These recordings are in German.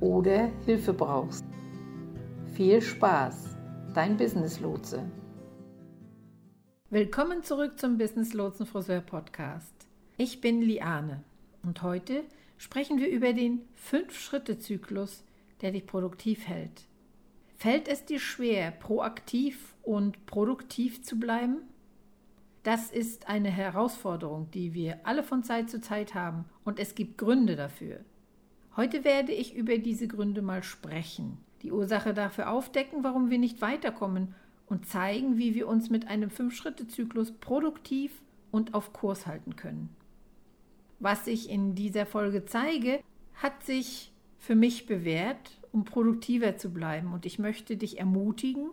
oder Hilfe brauchst. Viel Spaß, dein Business Lotse. Willkommen zurück zum Business Lotsen Friseur Podcast. Ich bin Liane und heute sprechen wir über den Fünf-Schritte-Zyklus, der dich produktiv hält. Fällt es dir schwer, proaktiv und produktiv zu bleiben? Das ist eine Herausforderung, die wir alle von Zeit zu Zeit haben und es gibt Gründe dafür. Heute werde ich über diese Gründe mal sprechen, die Ursache dafür aufdecken, warum wir nicht weiterkommen und zeigen, wie wir uns mit einem Fünf-Schritte-Zyklus produktiv und auf Kurs halten können. Was ich in dieser Folge zeige, hat sich für mich bewährt, um produktiver zu bleiben und ich möchte dich ermutigen,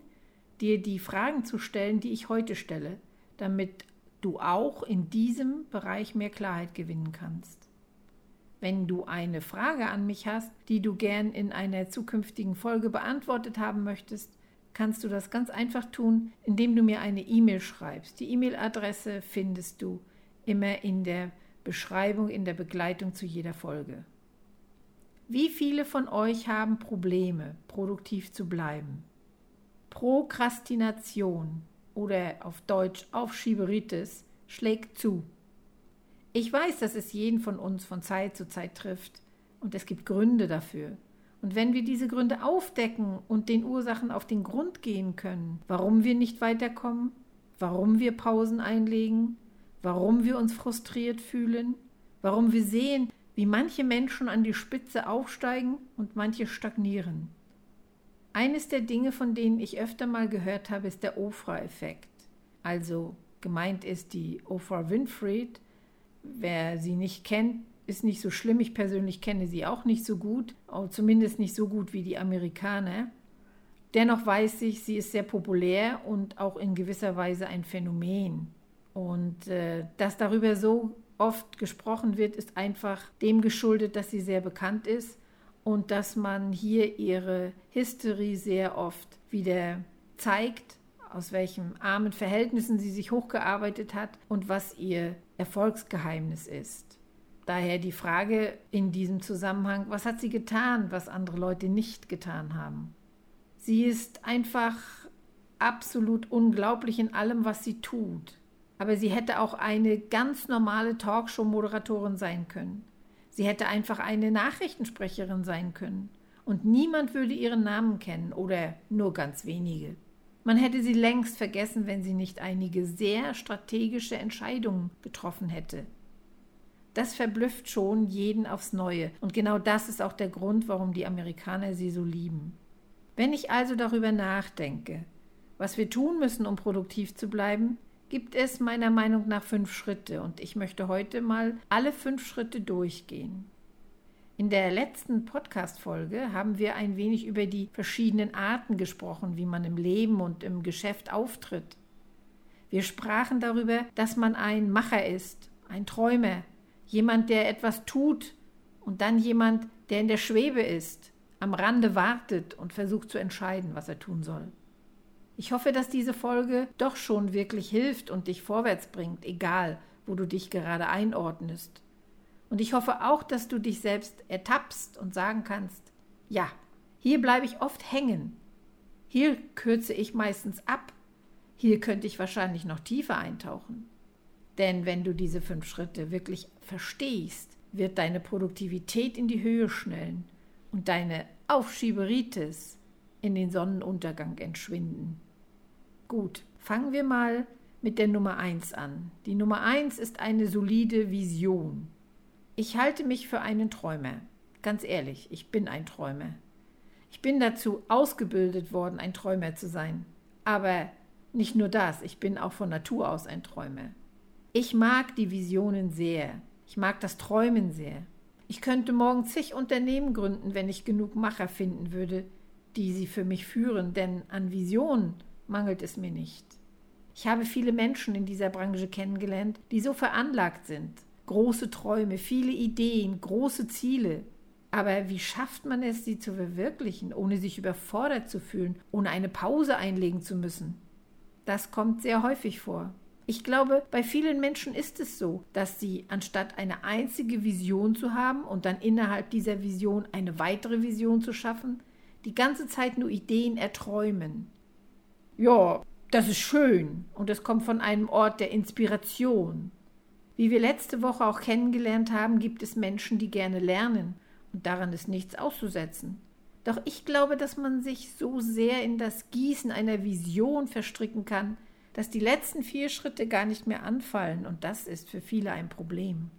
dir die Fragen zu stellen, die ich heute stelle, damit du auch in diesem Bereich mehr Klarheit gewinnen kannst. Wenn du eine Frage an mich hast, die du gern in einer zukünftigen Folge beantwortet haben möchtest, kannst du das ganz einfach tun, indem du mir eine E-Mail schreibst. Die E-Mail-Adresse findest du immer in der Beschreibung, in der Begleitung zu jeder Folge. Wie viele von euch haben Probleme, produktiv zu bleiben? Prokrastination oder auf Deutsch Aufschieberitis schlägt zu. Ich weiß, dass es jeden von uns von Zeit zu Zeit trifft und es gibt Gründe dafür. Und wenn wir diese Gründe aufdecken und den Ursachen auf den Grund gehen können, warum wir nicht weiterkommen, warum wir Pausen einlegen, warum wir uns frustriert fühlen, warum wir sehen, wie manche Menschen an die Spitze aufsteigen und manche stagnieren. Eines der Dinge, von denen ich öfter mal gehört habe, ist der Ofra-Effekt. Also gemeint ist die Ofra Winfrey, Wer sie nicht kennt, ist nicht so schlimm. Ich persönlich kenne sie auch nicht so gut, zumindest nicht so gut wie die Amerikaner. Dennoch weiß ich, sie ist sehr populär und auch in gewisser Weise ein Phänomen. Und äh, dass darüber so oft gesprochen wird, ist einfach dem geschuldet, dass sie sehr bekannt ist und dass man hier ihre History sehr oft wieder zeigt aus welchen armen Verhältnissen sie sich hochgearbeitet hat und was ihr Erfolgsgeheimnis ist. Daher die Frage in diesem Zusammenhang, was hat sie getan, was andere Leute nicht getan haben? Sie ist einfach absolut unglaublich in allem, was sie tut. Aber sie hätte auch eine ganz normale Talkshow-Moderatorin sein können. Sie hätte einfach eine Nachrichtensprecherin sein können. Und niemand würde ihren Namen kennen oder nur ganz wenige. Man hätte sie längst vergessen, wenn sie nicht einige sehr strategische Entscheidungen getroffen hätte. Das verblüfft schon jeden aufs Neue, und genau das ist auch der Grund, warum die Amerikaner sie so lieben. Wenn ich also darüber nachdenke, was wir tun müssen, um produktiv zu bleiben, gibt es meiner Meinung nach fünf Schritte, und ich möchte heute mal alle fünf Schritte durchgehen. In der letzten Podcast-Folge haben wir ein wenig über die verschiedenen Arten gesprochen, wie man im Leben und im Geschäft auftritt. Wir sprachen darüber, dass man ein Macher ist, ein Träumer, jemand, der etwas tut und dann jemand, der in der Schwebe ist, am Rande wartet und versucht zu entscheiden, was er tun soll. Ich hoffe, dass diese Folge doch schon wirklich hilft und dich vorwärts bringt, egal wo du dich gerade einordnest. Und ich hoffe auch, dass du dich selbst ertappst und sagen kannst, ja, hier bleibe ich oft hängen. Hier kürze ich meistens ab. Hier könnte ich wahrscheinlich noch tiefer eintauchen. Denn wenn du diese fünf Schritte wirklich verstehst, wird deine Produktivität in die Höhe schnellen und deine Aufschieberitis in den Sonnenuntergang entschwinden. Gut, fangen wir mal mit der Nummer 1 an. Die Nummer 1 ist eine solide Vision. Ich halte mich für einen Träumer. Ganz ehrlich, ich bin ein Träumer. Ich bin dazu ausgebildet worden, ein Träumer zu sein. Aber nicht nur das, ich bin auch von Natur aus ein Träumer. Ich mag die Visionen sehr. Ich mag das Träumen sehr. Ich könnte morgen zig Unternehmen gründen, wenn ich genug Macher finden würde, die sie für mich führen, denn an Visionen mangelt es mir nicht. Ich habe viele Menschen in dieser Branche kennengelernt, die so veranlagt sind. Große Träume, viele Ideen, große Ziele. Aber wie schafft man es, sie zu verwirklichen, ohne sich überfordert zu fühlen, ohne eine Pause einlegen zu müssen? Das kommt sehr häufig vor. Ich glaube, bei vielen Menschen ist es so, dass sie, anstatt eine einzige Vision zu haben und dann innerhalb dieser Vision eine weitere Vision zu schaffen, die ganze Zeit nur Ideen erträumen. Ja, das ist schön und es kommt von einem Ort der Inspiration. Wie wir letzte Woche auch kennengelernt haben, gibt es Menschen, die gerne lernen und daran ist nichts auszusetzen. Doch ich glaube, dass man sich so sehr in das Gießen einer Vision verstricken kann, dass die letzten vier Schritte gar nicht mehr anfallen, und das ist für viele ein Problem.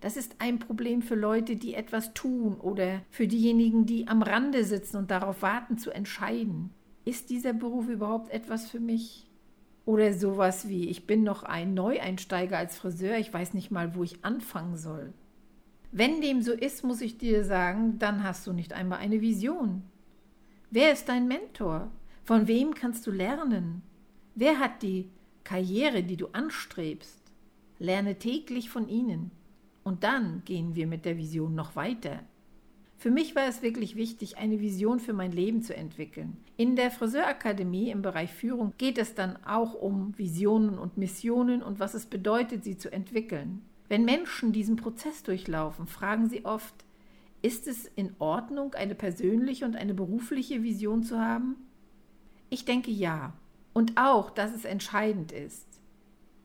Das ist ein Problem für Leute, die etwas tun oder für diejenigen, die am Rande sitzen und darauf warten zu entscheiden. Ist dieser Beruf überhaupt etwas für mich? Oder sowas wie, ich bin noch ein Neueinsteiger als Friseur, ich weiß nicht mal, wo ich anfangen soll. Wenn dem so ist, muss ich dir sagen, dann hast du nicht einmal eine Vision. Wer ist dein Mentor? Von wem kannst du lernen? Wer hat die Karriere, die du anstrebst? Lerne täglich von ihnen. Und dann gehen wir mit der Vision noch weiter. Für mich war es wirklich wichtig, eine Vision für mein Leben zu entwickeln. In der Friseurakademie im Bereich Führung geht es dann auch um Visionen und Missionen und was es bedeutet, sie zu entwickeln. Wenn Menschen diesen Prozess durchlaufen, fragen sie oft, ist es in Ordnung, eine persönliche und eine berufliche Vision zu haben? Ich denke ja. Und auch, dass es entscheidend ist.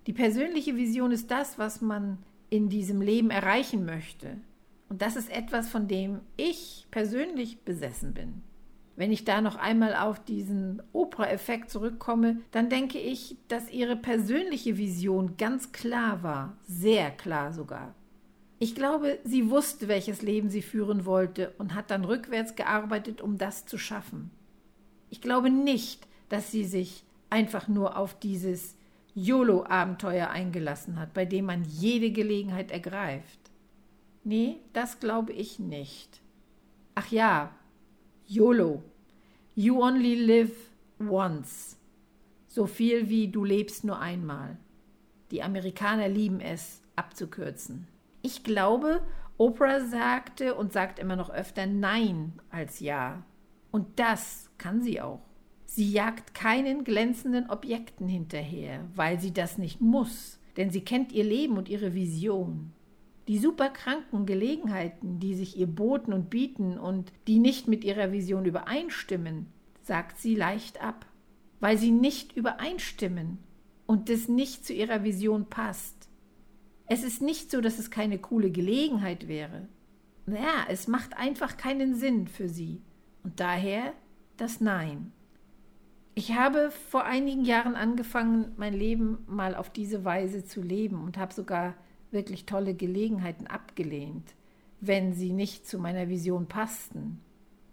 Die persönliche Vision ist das, was man in diesem Leben erreichen möchte. Und das ist etwas, von dem ich persönlich besessen bin. Wenn ich da noch einmal auf diesen Oprah-Effekt zurückkomme, dann denke ich, dass ihre persönliche Vision ganz klar war, sehr klar sogar. Ich glaube, sie wusste, welches Leben sie führen wollte und hat dann rückwärts gearbeitet, um das zu schaffen. Ich glaube nicht, dass sie sich einfach nur auf dieses YOLO-Abenteuer eingelassen hat, bei dem man jede Gelegenheit ergreift. Nee, das glaube ich nicht. Ach ja, YOLO. You only live once. So viel wie du lebst nur einmal. Die Amerikaner lieben es, abzukürzen. Ich glaube, Oprah sagte und sagt immer noch öfter Nein als Ja. Und das kann sie auch. Sie jagt keinen glänzenden Objekten hinterher, weil sie das nicht muss, denn sie kennt ihr Leben und ihre Vision. Die superkranken Gelegenheiten, die sich ihr boten und bieten und die nicht mit ihrer Vision übereinstimmen, sagt sie leicht ab, weil sie nicht übereinstimmen und das nicht zu ihrer Vision passt. Es ist nicht so, dass es keine coole Gelegenheit wäre. Naja, es macht einfach keinen Sinn für sie. Und daher das Nein. Ich habe vor einigen Jahren angefangen, mein Leben mal auf diese Weise zu leben und habe sogar wirklich tolle Gelegenheiten abgelehnt, wenn sie nicht zu meiner Vision passten.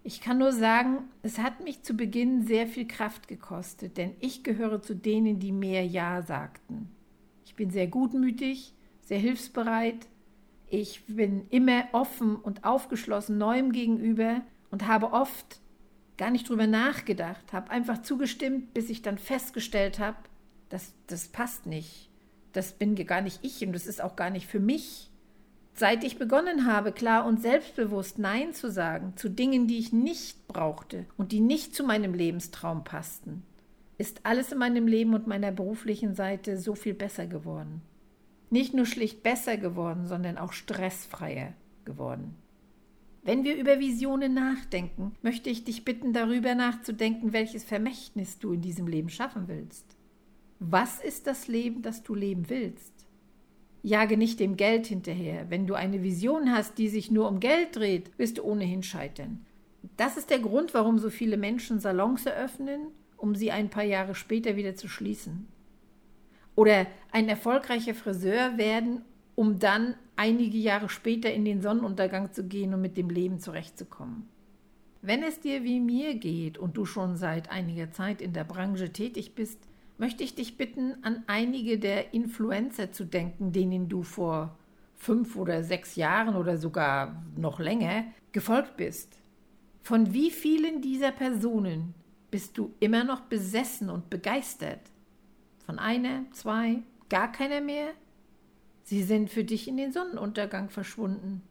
Ich kann nur sagen, es hat mich zu Beginn sehr viel Kraft gekostet, denn ich gehöre zu denen, die mehr Ja sagten. Ich bin sehr gutmütig, sehr hilfsbereit, ich bin immer offen und aufgeschlossen Neuem gegenüber und habe oft gar nicht drüber nachgedacht, habe einfach zugestimmt, bis ich dann festgestellt habe, dass das passt nicht das bin gar nicht ich und das ist auch gar nicht für mich. Seit ich begonnen habe, klar und selbstbewusst Nein zu sagen zu Dingen, die ich nicht brauchte und die nicht zu meinem Lebenstraum passten, ist alles in meinem Leben und meiner beruflichen Seite so viel besser geworden. Nicht nur schlicht besser geworden, sondern auch stressfreier geworden. Wenn wir über Visionen nachdenken, möchte ich dich bitten, darüber nachzudenken, welches Vermächtnis du in diesem Leben schaffen willst. Was ist das Leben, das du leben willst? Jage nicht dem Geld hinterher. Wenn du eine Vision hast, die sich nur um Geld dreht, wirst du ohnehin scheitern. Das ist der Grund, warum so viele Menschen Salons eröffnen, um sie ein paar Jahre später wieder zu schließen. Oder ein erfolgreicher Friseur werden, um dann einige Jahre später in den Sonnenuntergang zu gehen und mit dem Leben zurechtzukommen. Wenn es dir wie mir geht und du schon seit einiger Zeit in der Branche tätig bist, möchte ich dich bitten, an einige der Influencer zu denken, denen du vor fünf oder sechs Jahren oder sogar noch länger gefolgt bist. Von wie vielen dieser Personen bist du immer noch besessen und begeistert? Von einer, zwei, gar keiner mehr? Sie sind für dich in den Sonnenuntergang verschwunden.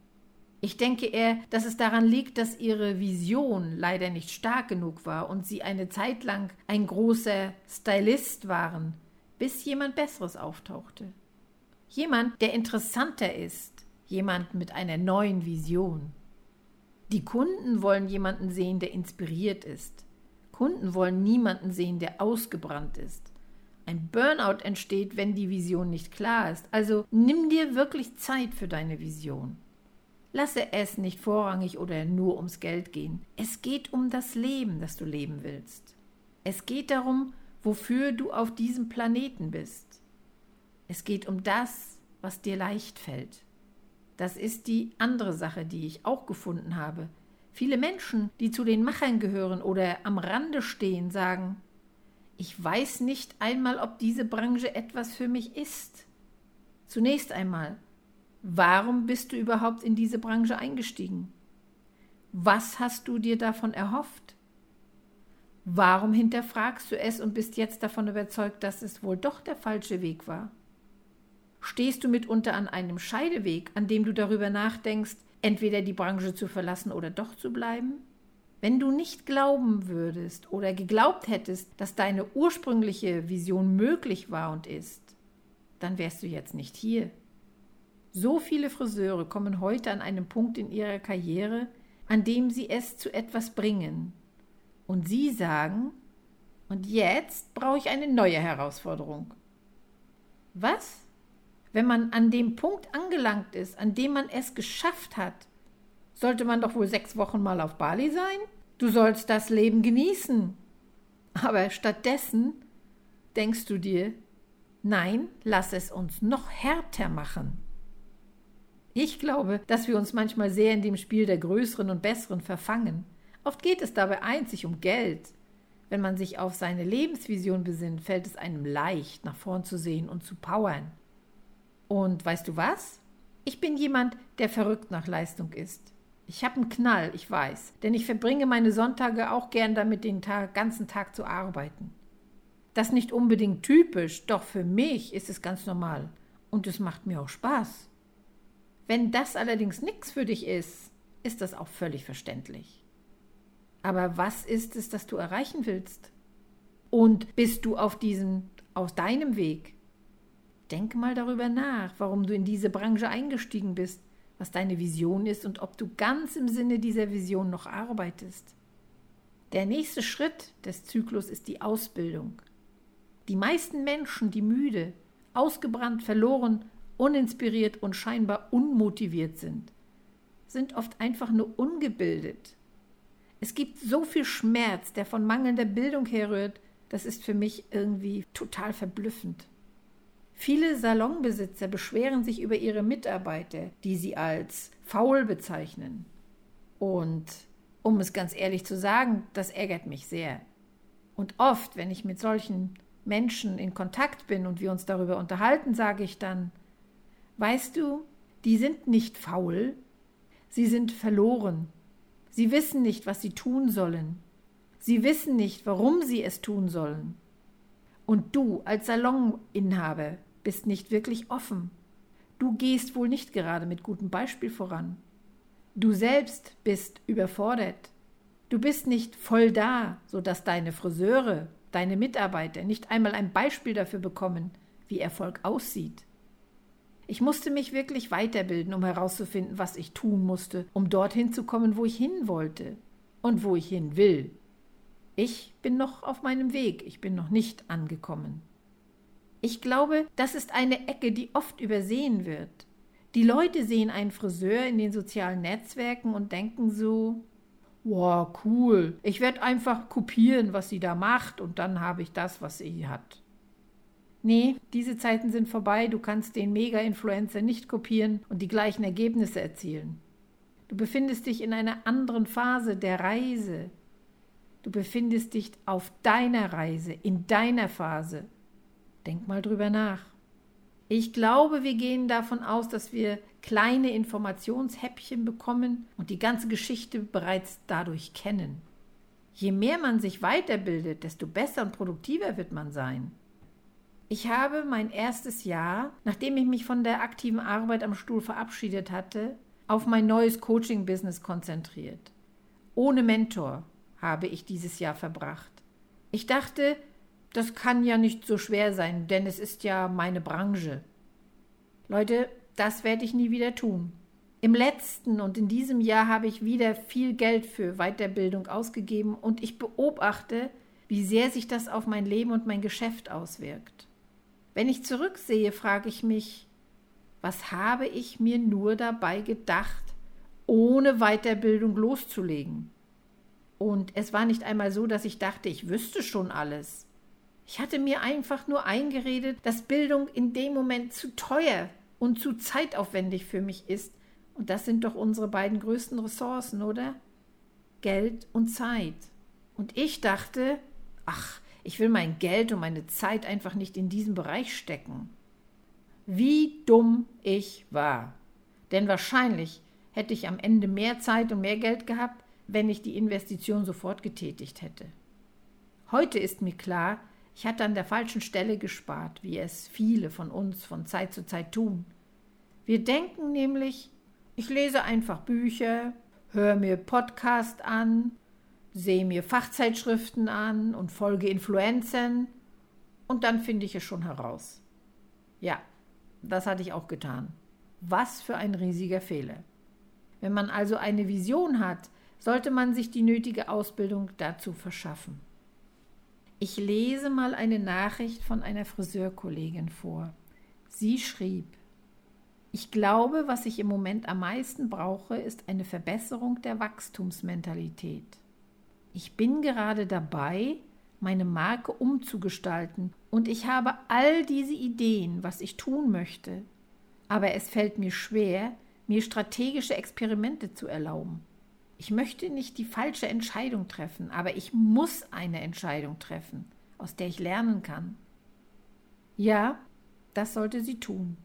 Ich denke eher, dass es daran liegt, dass ihre Vision leider nicht stark genug war und sie eine Zeit lang ein großer Stylist waren, bis jemand Besseres auftauchte. Jemand, der interessanter ist, jemand mit einer neuen Vision. Die Kunden wollen jemanden sehen, der inspiriert ist. Kunden wollen niemanden sehen, der ausgebrannt ist. Ein Burnout entsteht, wenn die Vision nicht klar ist. Also nimm dir wirklich Zeit für deine Vision. Lasse es nicht vorrangig oder nur ums Geld gehen. Es geht um das Leben, das du leben willst. Es geht darum, wofür du auf diesem Planeten bist. Es geht um das, was dir leicht fällt. Das ist die andere Sache, die ich auch gefunden habe. Viele Menschen, die zu den Machern gehören oder am Rande stehen, sagen, ich weiß nicht einmal, ob diese Branche etwas für mich ist. Zunächst einmal, warum bist du überhaupt in diese Branche eingestiegen? Was hast du dir davon erhofft? Warum hinterfragst du es und bist jetzt davon überzeugt, dass es wohl doch der falsche Weg war? Stehst du mitunter an einem Scheideweg, an dem du darüber nachdenkst, entweder die Branche zu verlassen oder doch zu bleiben? Wenn du nicht glauben würdest oder geglaubt hättest, dass deine ursprüngliche Vision möglich war und ist, dann wärst du jetzt nicht hier. So viele Friseure kommen heute an einem Punkt in ihrer Karriere, an dem sie es zu etwas bringen. Und sie sagen, und jetzt brauche ich eine neue Herausforderung. Was? Wenn man an dem Punkt angelangt ist, an dem man es geschafft hat, sollte man doch wohl sechs Wochen mal auf Bali sein? Du sollst das Leben genießen. Aber stattdessen denkst du dir, nein, lass es uns noch härter machen. Ich glaube, dass wir uns manchmal sehr in dem Spiel der Größeren und Besseren verfangen. Oft geht es dabei einzig um Geld. Wenn man sich auf seine Lebensvision besinnt, fällt es einem leicht, nach vorn zu sehen und zu powern. Und weißt du was? Ich bin jemand, der verrückt nach Leistung ist. Ich habe einen Knall, ich weiß, denn ich verbringe meine Sonntage auch gern damit, den Tag, ganzen Tag zu arbeiten. Das nicht unbedingt typisch, doch für mich ist es ganz normal und es macht mir auch Spaß. Wenn das allerdings nichts für dich ist, ist das auch völlig verständlich. Aber was ist es, das du erreichen willst? Und bist du auf diesem, aus deinem Weg? Denke mal darüber nach, warum du in diese Branche eingestiegen bist was deine Vision ist und ob du ganz im Sinne dieser Vision noch arbeitest. Der nächste Schritt des Zyklus ist die Ausbildung. Die meisten Menschen, die müde, ausgebrannt, verloren, uninspiriert und scheinbar unmotiviert sind, sind oft einfach nur ungebildet. Es gibt so viel Schmerz, der von mangelnder Bildung herrührt, das ist für mich irgendwie total verblüffend. Viele Salonbesitzer beschweren sich über ihre Mitarbeiter, die sie als faul bezeichnen. Und um es ganz ehrlich zu sagen, das ärgert mich sehr. Und oft, wenn ich mit solchen Menschen in Kontakt bin und wir uns darüber unterhalten, sage ich dann, weißt du, die sind nicht faul, sie sind verloren. Sie wissen nicht, was sie tun sollen. Sie wissen nicht, warum sie es tun sollen. Und du als Saloninhaber bist nicht wirklich offen. Du gehst wohl nicht gerade mit gutem Beispiel voran. Du selbst bist überfordert. Du bist nicht voll da, so dass deine Friseure, deine Mitarbeiter nicht einmal ein Beispiel dafür bekommen, wie Erfolg aussieht. Ich musste mich wirklich weiterbilden, um herauszufinden, was ich tun musste, um dorthin zu kommen, wo ich hin wollte und wo ich hin will. Ich bin noch auf meinem Weg, ich bin noch nicht angekommen. Ich glaube, das ist eine Ecke, die oft übersehen wird. Die Leute sehen einen Friseur in den sozialen Netzwerken und denken so, wow, cool, ich werde einfach kopieren, was sie da macht und dann habe ich das, was sie hat. Nee, diese Zeiten sind vorbei, du kannst den Mega-Influencer nicht kopieren und die gleichen Ergebnisse erzielen. Du befindest dich in einer anderen Phase der Reise. Du befindest dich auf deiner Reise, in deiner Phase. Denk mal drüber nach. Ich glaube, wir gehen davon aus, dass wir kleine Informationshäppchen bekommen und die ganze Geschichte bereits dadurch kennen. Je mehr man sich weiterbildet, desto besser und produktiver wird man sein. Ich habe mein erstes Jahr, nachdem ich mich von der aktiven Arbeit am Stuhl verabschiedet hatte, auf mein neues Coaching-Business konzentriert. Ohne Mentor habe ich dieses Jahr verbracht. Ich dachte, das kann ja nicht so schwer sein, denn es ist ja meine Branche. Leute, das werde ich nie wieder tun. Im letzten und in diesem Jahr habe ich wieder viel Geld für Weiterbildung ausgegeben und ich beobachte, wie sehr sich das auf mein Leben und mein Geschäft auswirkt. Wenn ich zurücksehe, frage ich mich, was habe ich mir nur dabei gedacht, ohne Weiterbildung loszulegen? Und es war nicht einmal so, dass ich dachte, ich wüsste schon alles. Ich hatte mir einfach nur eingeredet, dass Bildung in dem Moment zu teuer und zu zeitaufwendig für mich ist. Und das sind doch unsere beiden größten Ressourcen, oder? Geld und Zeit. Und ich dachte, ach, ich will mein Geld und meine Zeit einfach nicht in diesen Bereich stecken. Wie dumm ich war. Denn wahrscheinlich hätte ich am Ende mehr Zeit und mehr Geld gehabt, wenn ich die Investition sofort getätigt hätte. Heute ist mir klar, ich hatte an der falschen Stelle gespart, wie es viele von uns von Zeit zu Zeit tun. Wir denken nämlich, ich lese einfach Bücher, höre mir Podcast an, sehe mir Fachzeitschriften an und folge Influencern und dann finde ich es schon heraus. Ja, das hatte ich auch getan. Was für ein riesiger Fehler. Wenn man also eine Vision hat, sollte man sich die nötige Ausbildung dazu verschaffen. Ich lese mal eine Nachricht von einer Friseurkollegin vor. Sie schrieb, ich glaube, was ich im Moment am meisten brauche, ist eine Verbesserung der Wachstumsmentalität. Ich bin gerade dabei, meine Marke umzugestalten und ich habe all diese Ideen, was ich tun möchte. Aber es fällt mir schwer, mir strategische Experimente zu erlauben. Ich möchte nicht die falsche Entscheidung treffen, aber ich muss eine Entscheidung treffen, aus der ich lernen kann. Ja, das sollte sie tun.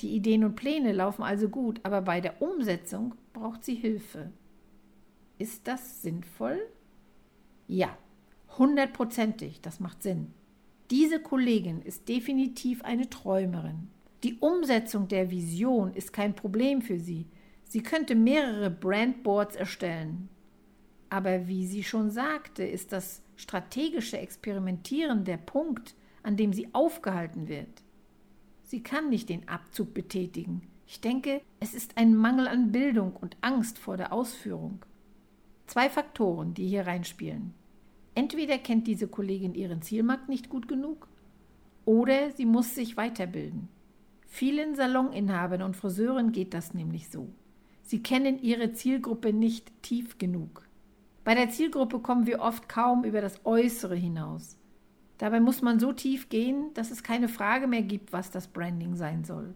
Die Ideen und Pläne laufen also gut, aber bei der Umsetzung braucht sie Hilfe. Ist das sinnvoll? Ja, hundertprozentig, das macht Sinn. Diese Kollegin ist definitiv eine Träumerin. Die Umsetzung der Vision ist kein Problem für sie. Sie könnte mehrere Brandboards erstellen. Aber wie sie schon sagte, ist das strategische Experimentieren der Punkt, an dem sie aufgehalten wird. Sie kann nicht den Abzug betätigen. Ich denke, es ist ein Mangel an Bildung und Angst vor der Ausführung. Zwei Faktoren, die hier reinspielen. Entweder kennt diese Kollegin ihren Zielmarkt nicht gut genug, oder sie muss sich weiterbilden. Vielen Saloninhabern und Friseuren geht das nämlich so. Sie kennen ihre Zielgruppe nicht tief genug. Bei der Zielgruppe kommen wir oft kaum über das Äußere hinaus. Dabei muss man so tief gehen, dass es keine Frage mehr gibt, was das Branding sein soll.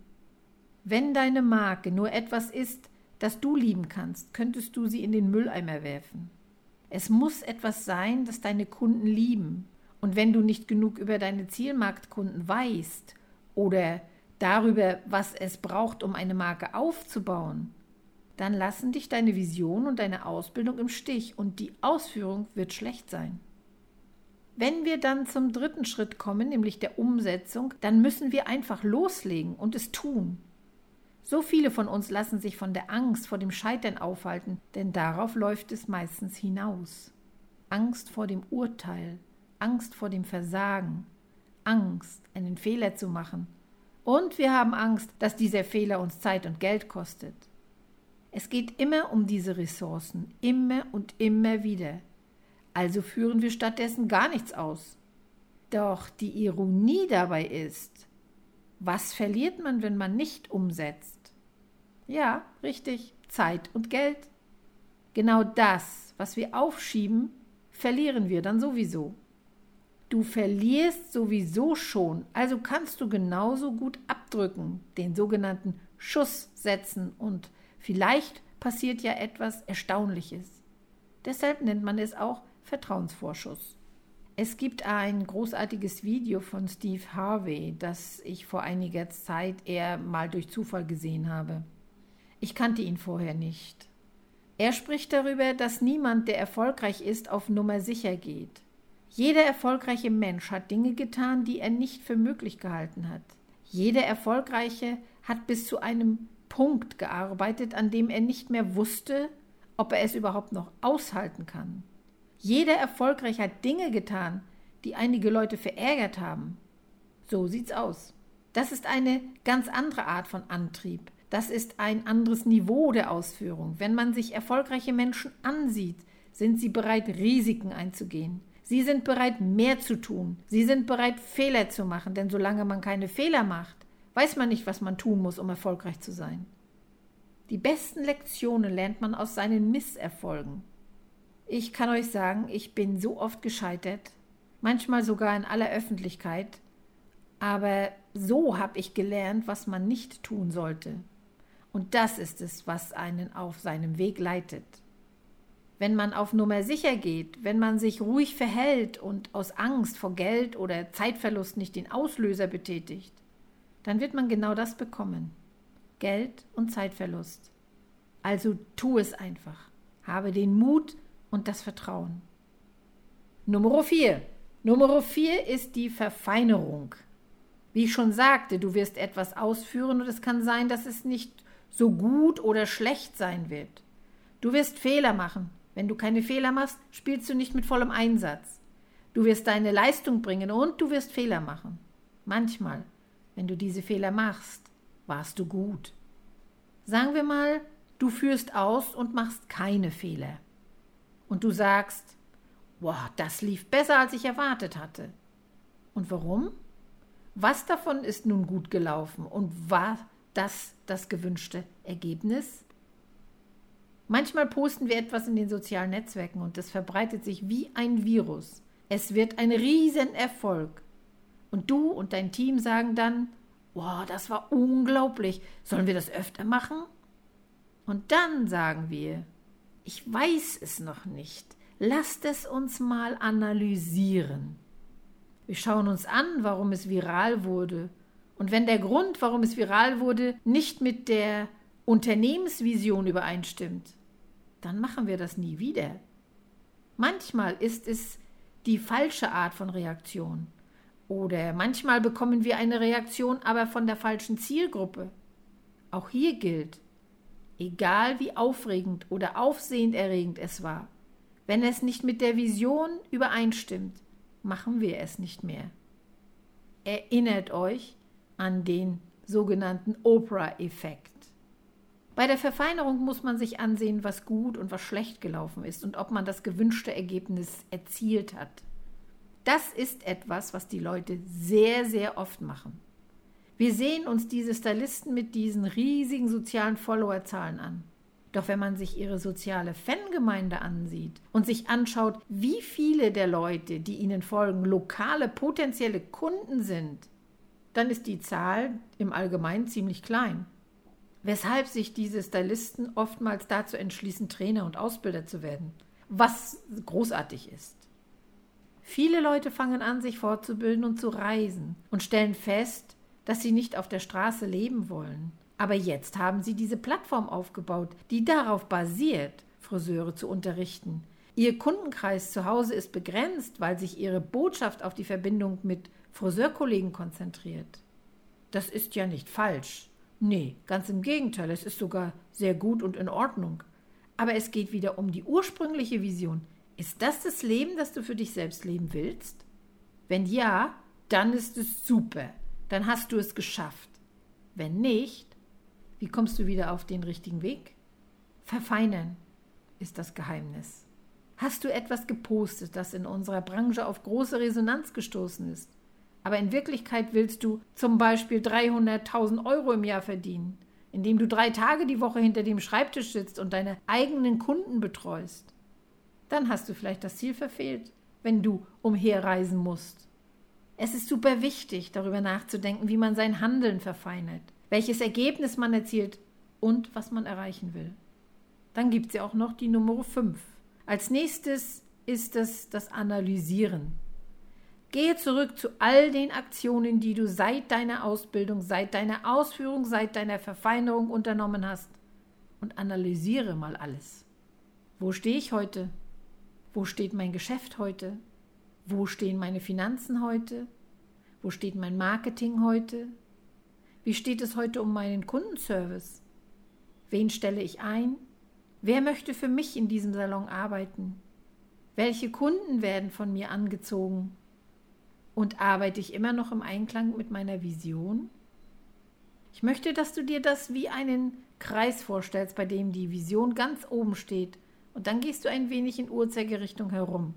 Wenn deine Marke nur etwas ist, das du lieben kannst, könntest du sie in den Mülleimer werfen. Es muss etwas sein, das deine Kunden lieben. Und wenn du nicht genug über deine Zielmarktkunden weißt oder darüber, was es braucht, um eine Marke aufzubauen, dann lassen dich deine Vision und deine Ausbildung im Stich und die Ausführung wird schlecht sein. Wenn wir dann zum dritten Schritt kommen, nämlich der Umsetzung, dann müssen wir einfach loslegen und es tun. So viele von uns lassen sich von der Angst vor dem Scheitern aufhalten, denn darauf läuft es meistens hinaus. Angst vor dem Urteil, Angst vor dem Versagen, Angst, einen Fehler zu machen. Und wir haben Angst, dass dieser Fehler uns Zeit und Geld kostet. Es geht immer um diese Ressourcen, immer und immer wieder. Also führen wir stattdessen gar nichts aus. Doch die Ironie dabei ist, was verliert man, wenn man nicht umsetzt? Ja, richtig, Zeit und Geld. Genau das, was wir aufschieben, verlieren wir dann sowieso. Du verlierst sowieso schon, also kannst du genauso gut abdrücken, den sogenannten Schuss setzen und vielleicht passiert ja etwas Erstaunliches. Deshalb nennt man es auch Vertrauensvorschuss. Es gibt ein großartiges Video von Steve Harvey, das ich vor einiger Zeit eher mal durch Zufall gesehen habe. Ich kannte ihn vorher nicht. Er spricht darüber, dass niemand, der erfolgreich ist, auf Nummer sicher geht. Jeder erfolgreiche Mensch hat Dinge getan, die er nicht für möglich gehalten hat. Jeder Erfolgreiche hat bis zu einem Punkt gearbeitet, an dem er nicht mehr wusste, ob er es überhaupt noch aushalten kann. Jeder Erfolgreiche hat Dinge getan, die einige Leute verärgert haben. So sieht's aus. Das ist eine ganz andere Art von Antrieb. Das ist ein anderes Niveau der Ausführung. Wenn man sich erfolgreiche Menschen ansieht, sind sie bereit, Risiken einzugehen. Sie sind bereit, mehr zu tun. Sie sind bereit, Fehler zu machen, denn solange man keine Fehler macht, weiß man nicht, was man tun muss, um erfolgreich zu sein. Die besten Lektionen lernt man aus seinen Misserfolgen. Ich kann euch sagen, ich bin so oft gescheitert, manchmal sogar in aller Öffentlichkeit, aber so habe ich gelernt, was man nicht tun sollte. Und das ist es, was einen auf seinem Weg leitet. Wenn man auf Nummer sicher geht, wenn man sich ruhig verhält und aus Angst vor Geld oder Zeitverlust nicht den Auslöser betätigt, dann wird man genau das bekommen. Geld und Zeitverlust. Also tu es einfach. Habe den Mut und das Vertrauen. Nummer vier. Nummer vier ist die Verfeinerung. Wie ich schon sagte, du wirst etwas ausführen und es kann sein, dass es nicht so gut oder schlecht sein wird. Du wirst Fehler machen. Wenn du keine Fehler machst, spielst du nicht mit vollem Einsatz. Du wirst deine Leistung bringen und du wirst Fehler machen. Manchmal wenn du diese Fehler machst, warst du gut. Sagen wir mal, du führst aus und machst keine Fehler. Und du sagst, boah, das lief besser, als ich erwartet hatte. Und warum? Was davon ist nun gut gelaufen und war das das gewünschte Ergebnis? Manchmal posten wir etwas in den sozialen Netzwerken und es verbreitet sich wie ein Virus. Es wird ein Riesenerfolg. Und du und dein Team sagen dann, wow, das war unglaublich, sollen wir das öfter machen? Und dann sagen wir, ich weiß es noch nicht, lasst es uns mal analysieren. Wir schauen uns an, warum es viral wurde. Und wenn der Grund, warum es viral wurde, nicht mit der Unternehmensvision übereinstimmt, dann machen wir das nie wieder. Manchmal ist es die falsche Art von Reaktion. Oder manchmal bekommen wir eine Reaktion aber von der falschen Zielgruppe. Auch hier gilt, egal wie aufregend oder aufsehenderregend es war, wenn es nicht mit der Vision übereinstimmt, machen wir es nicht mehr. Erinnert euch an den sogenannten Oprah-Effekt. Bei der Verfeinerung muss man sich ansehen, was gut und was schlecht gelaufen ist und ob man das gewünschte Ergebnis erzielt hat. Das ist etwas, was die Leute sehr, sehr oft machen. Wir sehen uns diese Stylisten mit diesen riesigen sozialen Followerzahlen an. Doch wenn man sich ihre soziale Fangemeinde ansieht und sich anschaut, wie viele der Leute, die ihnen folgen, lokale potenzielle Kunden sind, dann ist die Zahl im Allgemeinen ziemlich klein. Weshalb sich diese Stylisten oftmals dazu entschließen, Trainer und Ausbilder zu werden, was großartig ist. Viele Leute fangen an, sich fortzubilden und zu reisen und stellen fest, dass sie nicht auf der Straße leben wollen. Aber jetzt haben sie diese Plattform aufgebaut, die darauf basiert, Friseure zu unterrichten. Ihr Kundenkreis zu Hause ist begrenzt, weil sich ihre Botschaft auf die Verbindung mit Friseurkollegen konzentriert. Das ist ja nicht falsch. Nee, ganz im Gegenteil, es ist sogar sehr gut und in Ordnung. Aber es geht wieder um die ursprüngliche Vision, ist das das Leben, das du für dich selbst leben willst? Wenn ja, dann ist es super. Dann hast du es geschafft. Wenn nicht, wie kommst du wieder auf den richtigen Weg? Verfeinern ist das Geheimnis. Hast du etwas gepostet, das in unserer Branche auf große Resonanz gestoßen ist? Aber in Wirklichkeit willst du zum Beispiel 300.000 Euro im Jahr verdienen, indem du drei Tage die Woche hinter dem Schreibtisch sitzt und deine eigenen Kunden betreust. Dann hast du vielleicht das Ziel verfehlt, wenn du umherreisen musst. Es ist super wichtig, darüber nachzudenken, wie man sein Handeln verfeinert, welches Ergebnis man erzielt und was man erreichen will. Dann gibt es ja auch noch die Nummer 5. Als nächstes ist es das Analysieren. Gehe zurück zu all den Aktionen, die du seit deiner Ausbildung, seit deiner Ausführung, seit deiner Verfeinerung unternommen hast und analysiere mal alles. Wo stehe ich heute? Wo steht mein Geschäft heute? Wo stehen meine Finanzen heute? Wo steht mein Marketing heute? Wie steht es heute um meinen Kundenservice? Wen stelle ich ein? Wer möchte für mich in diesem Salon arbeiten? Welche Kunden werden von mir angezogen? Und arbeite ich immer noch im Einklang mit meiner Vision? Ich möchte, dass du dir das wie einen Kreis vorstellst, bei dem die Vision ganz oben steht, und dann gehst du ein wenig in Uhrzeigerrichtung herum.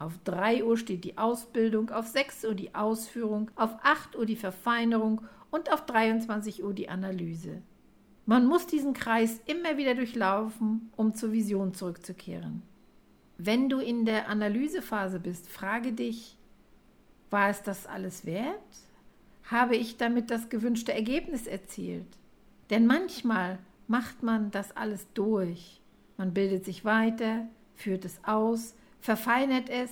Auf 3 Uhr steht die Ausbildung, auf 6 Uhr die Ausführung, auf 8 Uhr die Verfeinerung und auf 23 Uhr die Analyse. Man muss diesen Kreis immer wieder durchlaufen, um zur Vision zurückzukehren. Wenn du in der Analysephase bist, frage dich, war es das alles wert? Habe ich damit das gewünschte Ergebnis erzielt? Denn manchmal macht man das alles durch. Man bildet sich weiter, führt es aus, verfeinert es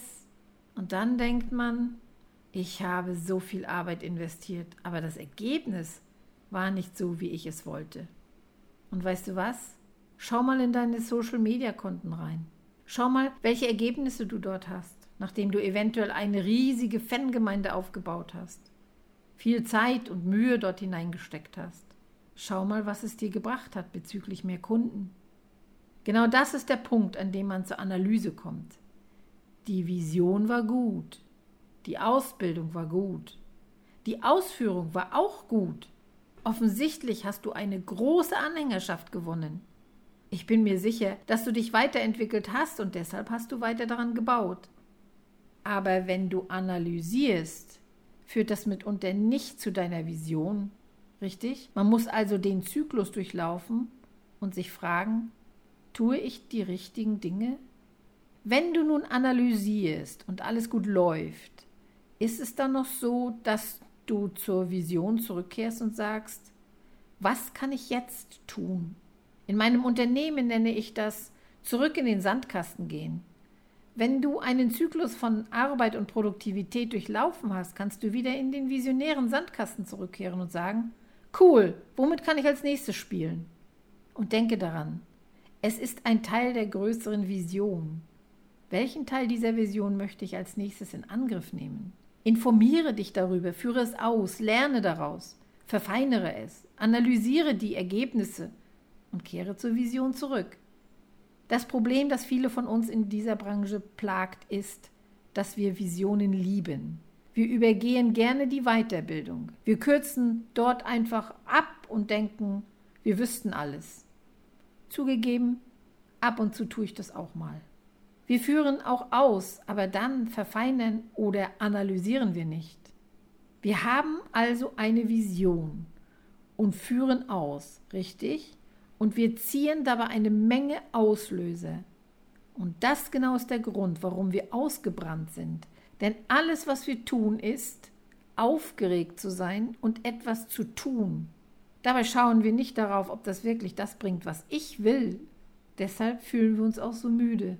und dann denkt man, ich habe so viel Arbeit investiert, aber das Ergebnis war nicht so, wie ich es wollte. Und weißt du was? Schau mal in deine Social-Media-Konten rein. Schau mal, welche Ergebnisse du dort hast, nachdem du eventuell eine riesige Fangemeinde aufgebaut hast, viel Zeit und Mühe dort hineingesteckt hast. Schau mal, was es dir gebracht hat bezüglich mehr Kunden. Genau das ist der Punkt, an dem man zur Analyse kommt. Die Vision war gut, die Ausbildung war gut, die Ausführung war auch gut, Offensichtlich hast du eine große Anhängerschaft gewonnen. Ich bin mir sicher, dass du dich weiterentwickelt hast und deshalb hast du weiter daran gebaut. Aber wenn du analysierst, führt das mitunter nicht zu deiner Vision, richtig? Man muss also den Zyklus durchlaufen und sich fragen, tue ich die richtigen Dinge? Wenn du nun analysierst und alles gut läuft, ist es dann noch so, dass du zur Vision zurückkehrst und sagst, was kann ich jetzt tun? In meinem Unternehmen nenne ich das zurück in den Sandkasten gehen. Wenn du einen Zyklus von Arbeit und Produktivität durchlaufen hast, kannst du wieder in den visionären Sandkasten zurückkehren und sagen, cool, womit kann ich als nächstes spielen? Und denke daran, es ist ein Teil der größeren Vision. Welchen Teil dieser Vision möchte ich als nächstes in Angriff nehmen? Informiere dich darüber, führe es aus, lerne daraus, verfeinere es, analysiere die Ergebnisse und kehre zur Vision zurück. Das Problem, das viele von uns in dieser Branche plagt, ist, dass wir Visionen lieben. Wir übergehen gerne die Weiterbildung. Wir kürzen dort einfach ab und denken, wir wüssten alles. Zugegeben, ab und zu tue ich das auch mal. Wir führen auch aus, aber dann verfeinern oder analysieren wir nicht. Wir haben also eine Vision und führen aus, richtig? Und wir ziehen dabei eine Menge Auslöser. Und das genau ist der Grund, warum wir ausgebrannt sind. Denn alles, was wir tun, ist, aufgeregt zu sein und etwas zu tun. Dabei schauen wir nicht darauf, ob das wirklich das bringt, was ich will. Deshalb fühlen wir uns auch so müde.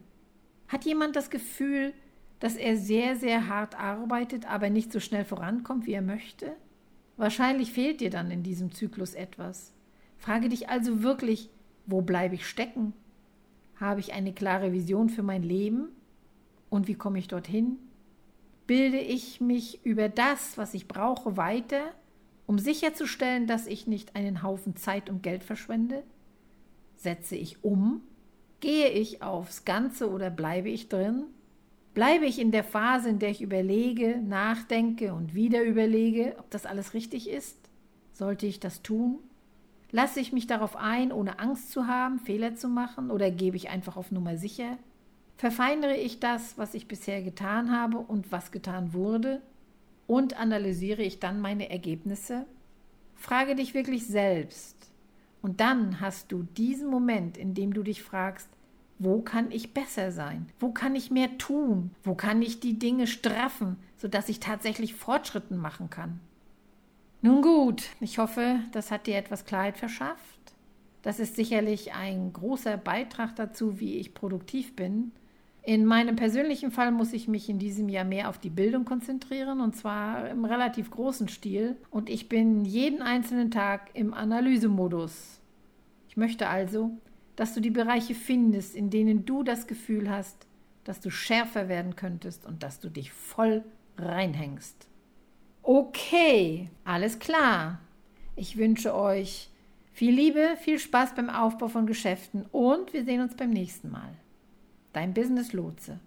Hat jemand das Gefühl, dass er sehr, sehr hart arbeitet, aber nicht so schnell vorankommt, wie er möchte? Wahrscheinlich fehlt dir dann in diesem Zyklus etwas. Frage dich also wirklich, wo bleibe ich stecken? Habe ich eine klare Vision für mein Leben? Und wie komme ich dorthin? Bilde ich mich über das, was ich brauche, weiter, um sicherzustellen, dass ich nicht einen Haufen Zeit und Geld verschwende? Setze ich um, Gehe ich aufs Ganze oder bleibe ich drin? Bleibe ich in der Phase, in der ich überlege, nachdenke und wieder überlege, ob das alles richtig ist? Sollte ich das tun? Lasse ich mich darauf ein, ohne Angst zu haben, Fehler zu machen, oder gebe ich einfach auf Nummer sicher? Verfeinere ich das, was ich bisher getan habe und was getan wurde? Und analysiere ich dann meine Ergebnisse? Frage dich wirklich selbst, und dann hast du diesen Moment, in dem du dich fragst, Wo kann ich besser sein? Wo kann ich mehr tun? Wo kann ich die Dinge straffen, sodass ich tatsächlich Fortschritten machen kann? Nun gut, ich hoffe, das hat dir etwas Klarheit verschafft. Das ist sicherlich ein großer Beitrag dazu, wie ich produktiv bin. In meinem persönlichen Fall muss ich mich in diesem Jahr mehr auf die Bildung konzentrieren und zwar im relativ großen Stil und ich bin jeden einzelnen Tag im Analysemodus. Ich möchte also, dass du die Bereiche findest, in denen du das Gefühl hast, dass du schärfer werden könntest und dass du dich voll reinhängst. Okay, alles klar. Ich wünsche euch viel Liebe, viel Spaß beim Aufbau von Geschäften und wir sehen uns beim nächsten Mal. Dein Business Lotse.